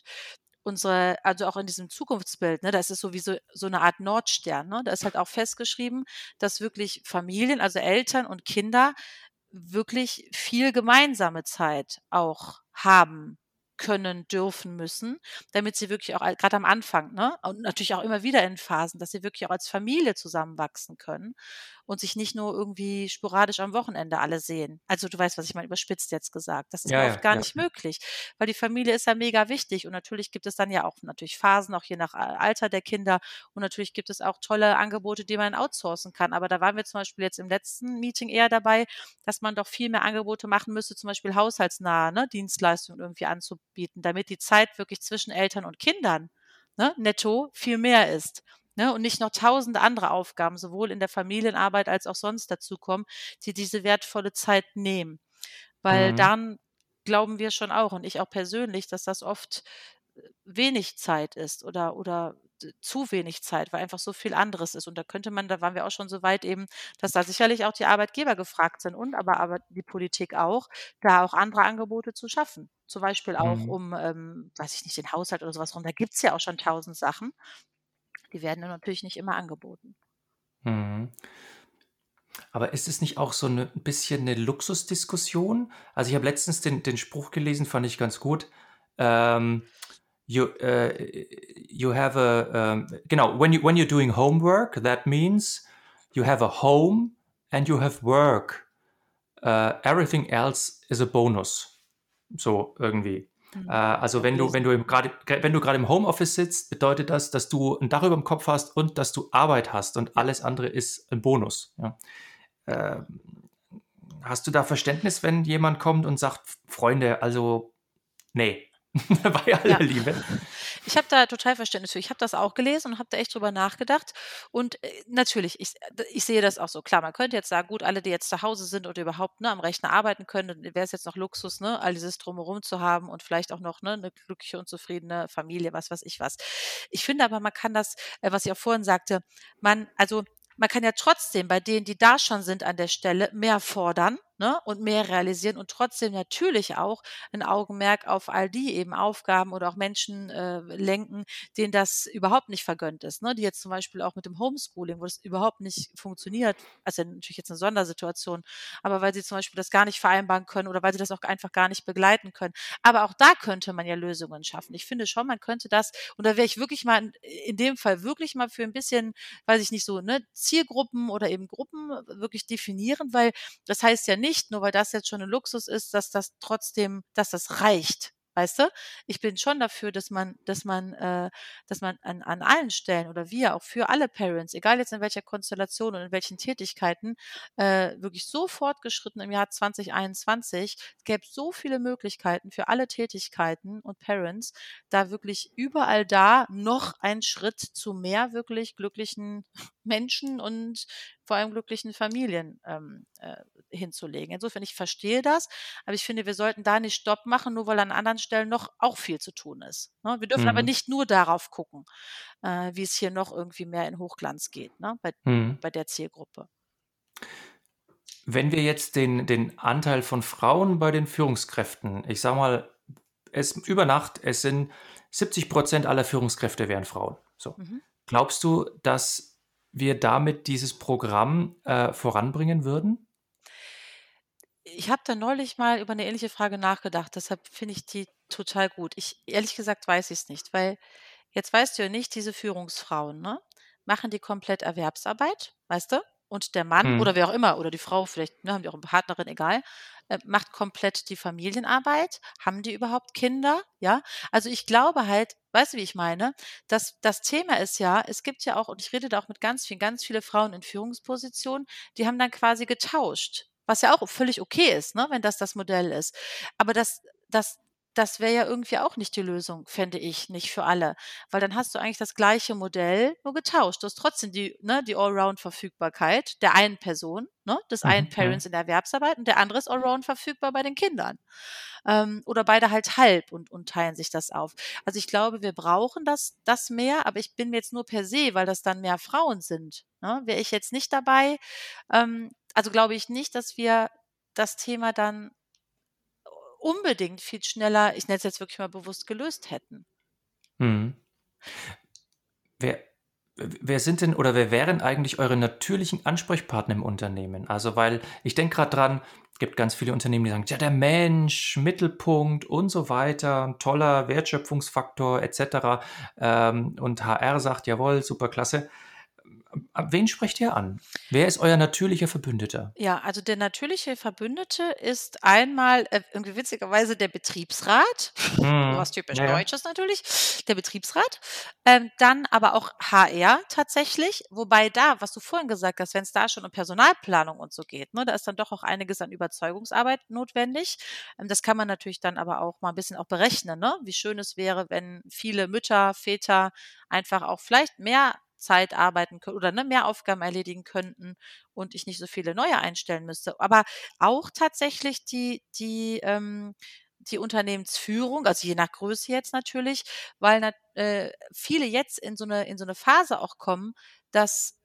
unsere, also auch in diesem Zukunftsbild, ne, das ist sowieso so eine Art Nordstern. Ne? Da ist halt auch festgeschrieben, dass wirklich Familien, also Eltern und Kinder wirklich viel gemeinsame Zeit auch haben können, dürfen, müssen, damit sie wirklich auch gerade am Anfang, ne, und natürlich auch immer wieder in Phasen, dass sie wirklich auch als Familie zusammenwachsen können und sich nicht nur irgendwie sporadisch am Wochenende alle sehen. Also du weißt, was ich meine, überspitzt jetzt gesagt. Das ist ja, oft gar ja. nicht möglich, weil die Familie ist ja mega wichtig und natürlich gibt es dann ja auch natürlich Phasen, auch je nach Alter der Kinder und natürlich gibt es auch tolle Angebote, die man outsourcen kann. Aber da waren wir zum Beispiel jetzt im letzten Meeting eher dabei, dass man doch viel mehr Angebote machen müsste, zum Beispiel haushaltsnahe ne, Dienstleistungen irgendwie anzubieten, damit die Zeit wirklich zwischen Eltern und Kindern ne, netto viel mehr ist ne, und nicht noch tausend andere Aufgaben, sowohl in der Familienarbeit als auch sonst dazukommen, die diese wertvolle Zeit nehmen. Weil mhm. dann glauben wir schon auch und ich auch persönlich, dass das oft äh, wenig Zeit ist oder, oder zu wenig Zeit, weil einfach so viel anderes ist. Und da könnte man, da waren wir auch schon so weit eben, dass da sicherlich auch die Arbeitgeber gefragt sind und aber, aber die Politik auch, da auch andere Angebote zu schaffen. Zum Beispiel auch mhm. um, ähm, weiß ich nicht, den Haushalt oder sowas rum. Da gibt es ja auch schon tausend Sachen. Die werden dann natürlich nicht immer angeboten. Mhm. Aber ist es nicht auch so ein bisschen eine Luxusdiskussion? Also ich habe letztens den, den Spruch gelesen, fand ich ganz gut. Ähm, you, uh, you have a, um, genau, when, you, when you're doing homework, that means you have a home and you have work. Uh, everything else is a bonus. So irgendwie. Mhm. Äh, also wenn du, wenn du gerade, wenn du gerade im Homeoffice sitzt, bedeutet das, dass du ein Dach über dem Kopf hast und dass du Arbeit hast und alles andere ist ein Bonus. Ja. Äh, hast du da Verständnis, wenn jemand kommt und sagt, Freunde, also nee, bei aller ja. Liebe. Ich habe da total Verständnis für. Ich habe das auch gelesen und habe da echt drüber nachgedacht. Und äh, natürlich, ich, ich sehe das auch so. Klar, man könnte jetzt sagen, gut, alle, die jetzt zu Hause sind oder überhaupt ne, am Rechner arbeiten können, wäre es jetzt noch Luxus, ne, all dieses drumherum zu haben und vielleicht auch noch ne, eine glückliche und zufriedene Familie, was weiß ich was. Ich finde aber, man kann das, äh, was ich auch vorhin sagte, man, also man kann ja trotzdem bei denen, die da schon sind an der Stelle, mehr fordern ne, und mehr realisieren und trotzdem natürlich auch ein Augenmerk auf all die eben Aufgaben oder auch Menschen äh, lenken, denen das überhaupt nicht vergönnt ist. Ne, die jetzt zum Beispiel auch mit dem Homeschooling, wo das überhaupt nicht funktioniert, also natürlich jetzt eine Sondersituation, aber weil sie zum Beispiel das gar nicht vereinbaren können oder weil sie das auch einfach gar nicht begleiten können. Aber auch da könnte man ja Lösungen schaffen. Ich finde schon, man könnte das, und da wäre ich wirklich mal in, in dem Fall wirklich mal für ein bisschen, weiß ich nicht so, ne, Zielgruppen oder eben Gruppen wirklich definieren, weil das heißt ja nicht, nicht, nur weil das jetzt schon ein Luxus ist, dass das trotzdem, dass das reicht. Weißt du? Ich bin schon dafür, dass man dass man äh, dass man an an allen Stellen oder wir auch für alle Parents, egal jetzt in welcher Konstellation und in welchen Tätigkeiten, äh, wirklich so fortgeschritten im Jahr 2021. Es gäbe so viele Möglichkeiten für alle Tätigkeiten und Parents, da wirklich überall da noch einen Schritt zu mehr wirklich glücklichen Menschen und vor allem glücklichen Familien ähm, äh, hinzulegen. Insofern, ich verstehe das, aber ich finde, wir sollten da nicht Stopp machen, nur weil an anderen Stellen noch auch viel zu tun ist. Ne? Wir dürfen aber Mhm. nicht nur darauf gucken, äh, wie es hier noch irgendwie mehr in Hochglanz geht, ne? bei, Mhm. bei der Zielgruppe. Wenn wir jetzt den, den Anteil von Frauen bei den Führungskräften, ich sag mal, es über Nacht, es sind 70 Prozent aller Führungskräfte wären Frauen. So. Mhm. Glaubst du, dass wir damit dieses Programm äh, voranbringen würden? Ich habe da neulich mal über eine ähnliche Frage nachgedacht, deshalb finde ich die total gut. Ich ehrlich gesagt weiß ich es nicht, weil jetzt weißt du ja nicht, diese Führungsfrauen, ne, machen die komplett Erwerbsarbeit, weißt du? Und der Mann oder Mhm. wer auch immer oder die Frau, vielleicht, ne, haben die auch eine Partnerin, egal, äh, macht komplett die Familienarbeit. Haben die überhaupt Kinder? Ja? Also, ich glaube halt weißt du, wie ich meine? Das das Thema ist ja, es gibt ja auch und ich rede da auch mit ganz vielen ganz viele Frauen in Führungspositionen, die haben dann quasi getauscht, was ja auch völlig okay ist, ne, wenn das das Modell ist. Aber das das das wäre ja irgendwie auch nicht die Lösung, fände ich, nicht für alle, weil dann hast du eigentlich das gleiche Modell, nur getauscht. Du hast trotzdem die ne, die Allround-Verfügbarkeit der einen Person, ne, des einen Mhm. Mhm. Parents in der Erwerbsarbeit und der andere ist Allround verfügbar bei den Kindern. Ähm, oder beide halt halb und und teilen sich das auf. Also, ich glaube, wir brauchen das das mehr, aber ich bin mir jetzt nur per se, weil das dann mehr Frauen sind, ne, wäre ich jetzt nicht dabei ähm, also, glaube ich nicht, dass wir das Thema dann unbedingt viel schneller, ich nenne es jetzt wirklich mal bewusst, gelöst hätten. Mhm. Wer, wer sind denn oder wer wären eigentlich eure natürlichen Ansprechpartner im Unternehmen? Also, weil ich denke gerade dran, es gibt ganz viele Unternehmen, die sagen, ja, der Mensch, Mittelpunkt und so weiter, toller Wertschöpfungsfaktor etc. Ähm, und HR sagt, jawohl, super klasse. Wen sprecht ihr an? Wer ist euer natürlicher Verbündeter? Ja, also der natürliche Verbündete ist einmal, äh, irgendwie witzigerweise der Betriebsrat, Mhm. was typisch ja. Deutsches natürlich, der Betriebsrat. Ähm, dann aber auch HR tatsächlich, wobei da, was du vorhin gesagt hast, wenn es da schon um Personalplanung und so geht, ne, da ist dann doch auch einiges an Überzeugungsarbeit notwendig. Ähm, das kann man natürlich dann aber auch mal ein bisschen auch berechnen, ne? Wie schön es wäre, wenn viele Mütter, Väter einfach auch vielleicht mehr Zeit arbeiten können oder ne, mehr Aufgaben erledigen könnten und ich nicht so viele neue einstellen müsste. Aber auch tatsächlich die, die, ähm, die Unternehmensführung, also je nach Größe jetzt natürlich, weil äh, viele jetzt in so eine in so eine Phase auch kommen, dass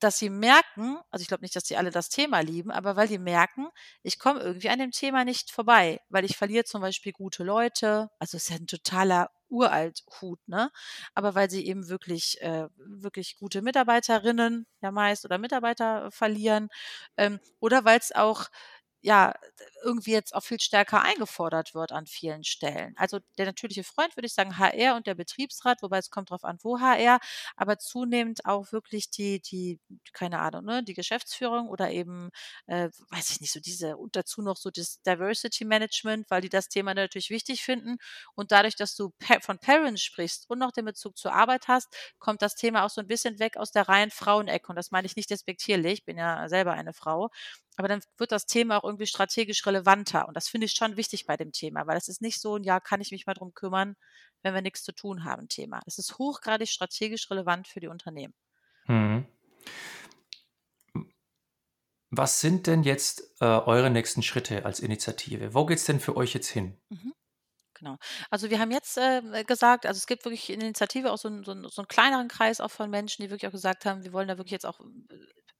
dass sie merken also, ich glaube nicht, dass die alle das Thema lieben, aber weil die merken, ich komme irgendwie an dem Thema nicht vorbei, weil ich verliere zum Beispiel gute Leute. Also, ist ja 'n totaler Uralt-Hut, ne? Aber weil sie eben wirklich äh, wirklich gute Mitarbeiterinnen ja meist oder Mitarbeiter verlieren, ähm, oder weil's auch, ja, irgendwie jetzt auch viel stärker eingefordert wird an vielen Stellen. Also, der natürliche Freund, würde ich sagen, HR und der Betriebsrat, wobei es kommt drauf an, wo HR, aber zunehmend auch wirklich die die keine Ahnung, ne, die Geschäftsführung oder eben, äh, weiß ich nicht, so diese und dazu noch so das Diversity Management, weil die das Thema natürlich wichtig finden. Und dadurch, dass du von Parents sprichst und noch den Bezug zur Arbeit hast, kommt das Thema auch so ein bisschen weg aus der reinen Frauenecke. Und das meine ich nicht despektierlich, ich bin ja selber eine Frau. Aber dann wird das Thema auch irgendwie strategisch relevanter. Und das finde ich schon wichtig bei dem Thema, weil es ist nicht so 'n: „Ja, kann ich mich mal drum kümmern, wenn wir nichts zu tun haben“, Thema. Es ist hochgradig strategisch relevant für die Unternehmen. Mhm. Was sind denn jetzt äh, eure nächsten Schritte als Initiative? Wo geht's denn für euch jetzt hin? Mhm. Genau. Also, wir haben jetzt, ähm, gesagt also, es gibt wirklich in der Initiative auch so 'n so 'n so 'n kleineren Kreis auch von Menschen, die wirklich auch gesagt haben, wir wollen da wirklich jetzt auch, äh,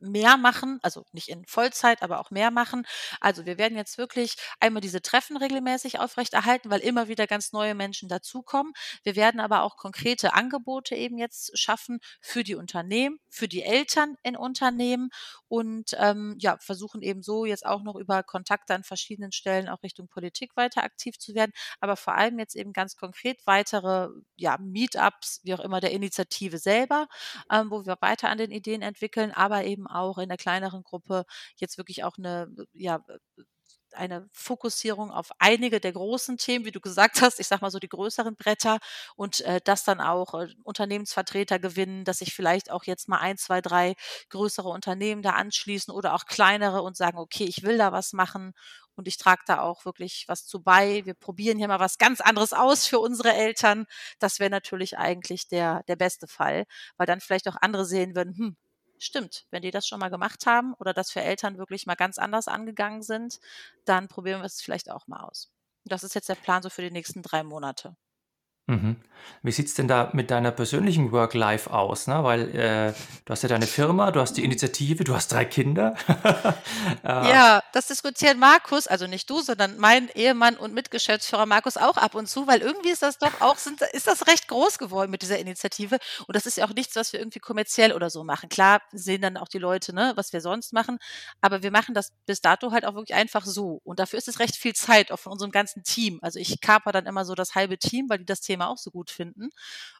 mehr machen, also, nicht in Vollzeit, aber auch mehr machen. Also, wir werden jetzt wirklich einmal diese Treffen regelmäßig aufrechterhalten, weil immer wieder ganz neue Menschen dazukommen. Wir werden aber auch konkrete Angebote eben jetzt schaffen für die Unternehmen, für die Eltern in Unternehmen und, ähm, ja, versuchen eben so jetzt auch noch über Kontakte an verschiedenen Stellen auch Richtung Politik weiter aktiv zu werden aber vor allem jetzt eben ganz konkret weitere, ja, Meetups, wie auch immer, der Initiative selber, ähm, wo wir weiter an den Ideen entwickeln, aber eben auch in der kleineren Gruppe jetzt wirklich auch eine ja, eine Fokussierung auf einige der großen Themen, wie du gesagt hast, ich sage mal so die größeren Bretter und äh, das dann auch äh, Unternehmensvertreter gewinnen, dass sich vielleicht auch jetzt mal ein, zwei, drei größere Unternehmen da anschließen oder auch kleinere und sagen, okay, ich will da was machen und ich trage da auch wirklich was zu bei. Wir probieren hier mal was ganz anderes aus für unsere Eltern. Das wäre natürlich eigentlich der, der beste Fall, weil dann vielleicht auch andere sehen würden, hm, stimmt, wenn die das schon mal gemacht haben oder das für Eltern wirklich mal ganz anders angegangen sind, dann probieren wir es vielleicht auch mal aus. Das ist jetzt der Plan so für die nächsten drei Monate. Mhm. Wie sieht es denn da mit deiner persönlichen Work-Life aus? Ne? Weil äh, du hast ja deine Firma, du hast die Initiative, du hast drei Kinder. äh, ja, das diskutiert Markus, also nicht du, sondern mein Ehemann und Mitgeschäftsführer Markus auch ab und zu, weil irgendwie ist das doch auch, sind, ist das recht groß geworden mit dieser Initiative. Und das ist ja auch nichts, was wir irgendwie kommerziell oder so machen. Klar sehen dann auch die Leute, ne, was wir sonst machen, aber wir machen das bis dato halt auch wirklich einfach so. Und dafür ist es recht viel Zeit, auch von unserem ganzen Team. Also ich kaper dann immer so das halbe Team, weil die das Thema Thema auch so gut finden.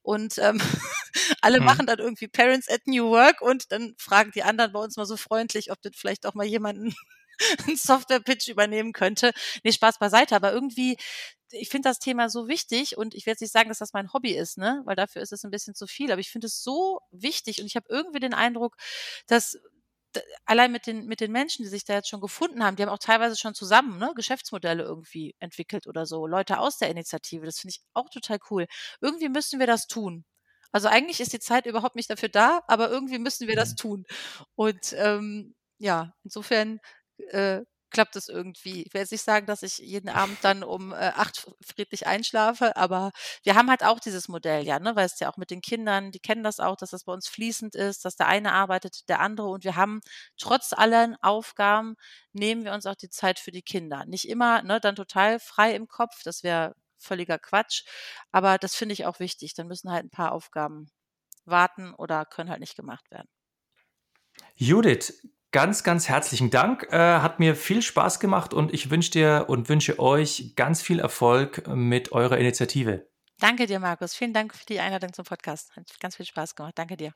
Und ähm, alle mhm. machen dann irgendwie Parents at New Work und dann fragen die anderen bei uns mal so freundlich, ob das vielleicht auch mal jemanden einen Software-Pitch übernehmen könnte. Nee, Spaß beiseite, aber irgendwie, ich finde das Thema so wichtig und ich werde jetzt nicht sagen, dass das mein Hobby ist, ne? Weil dafür ist es ein bisschen zu viel. Aber ich finde es so wichtig und ich habe irgendwie den Eindruck, dass allein mit den, mit den Menschen, die sich da jetzt schon gefunden haben, die haben auch teilweise schon zusammen ne, Geschäftsmodelle irgendwie entwickelt oder so. Leute aus der Initiative, das finde ich auch total cool. Irgendwie müssen wir das tun. Also eigentlich ist die Zeit überhaupt nicht dafür da, aber irgendwie müssen wir das mhm. tun. Und ähm, ja, insofern äh, klappt es irgendwie. Ich will jetzt nicht sagen, dass ich jeden Abend dann um äh, acht friedlich einschlafe, aber wir haben halt auch dieses Modell, ja, ne, weil es ja auch mit den Kindern, die kennen das auch, dass das bei uns fließend ist, dass der eine arbeitet, der andere und wir haben trotz allen Aufgaben nehmen wir uns auch die Zeit für die Kinder. Nicht immer, ne, dann total frei im Kopf, das wäre völliger Quatsch, aber das finde ich auch wichtig. Dann müssen halt ein paar Aufgaben warten oder können halt nicht gemacht werden. Judith, Ganz, ganz herzlichen Dank. Äh, hat mir viel Spaß gemacht und ich wünsche dir und wünsche euch ganz viel Erfolg mit eurer Initiative. Danke dir, Markus. Vielen Dank für die Einladung zum Podcast. Hat ganz viel Spaß gemacht. Danke dir.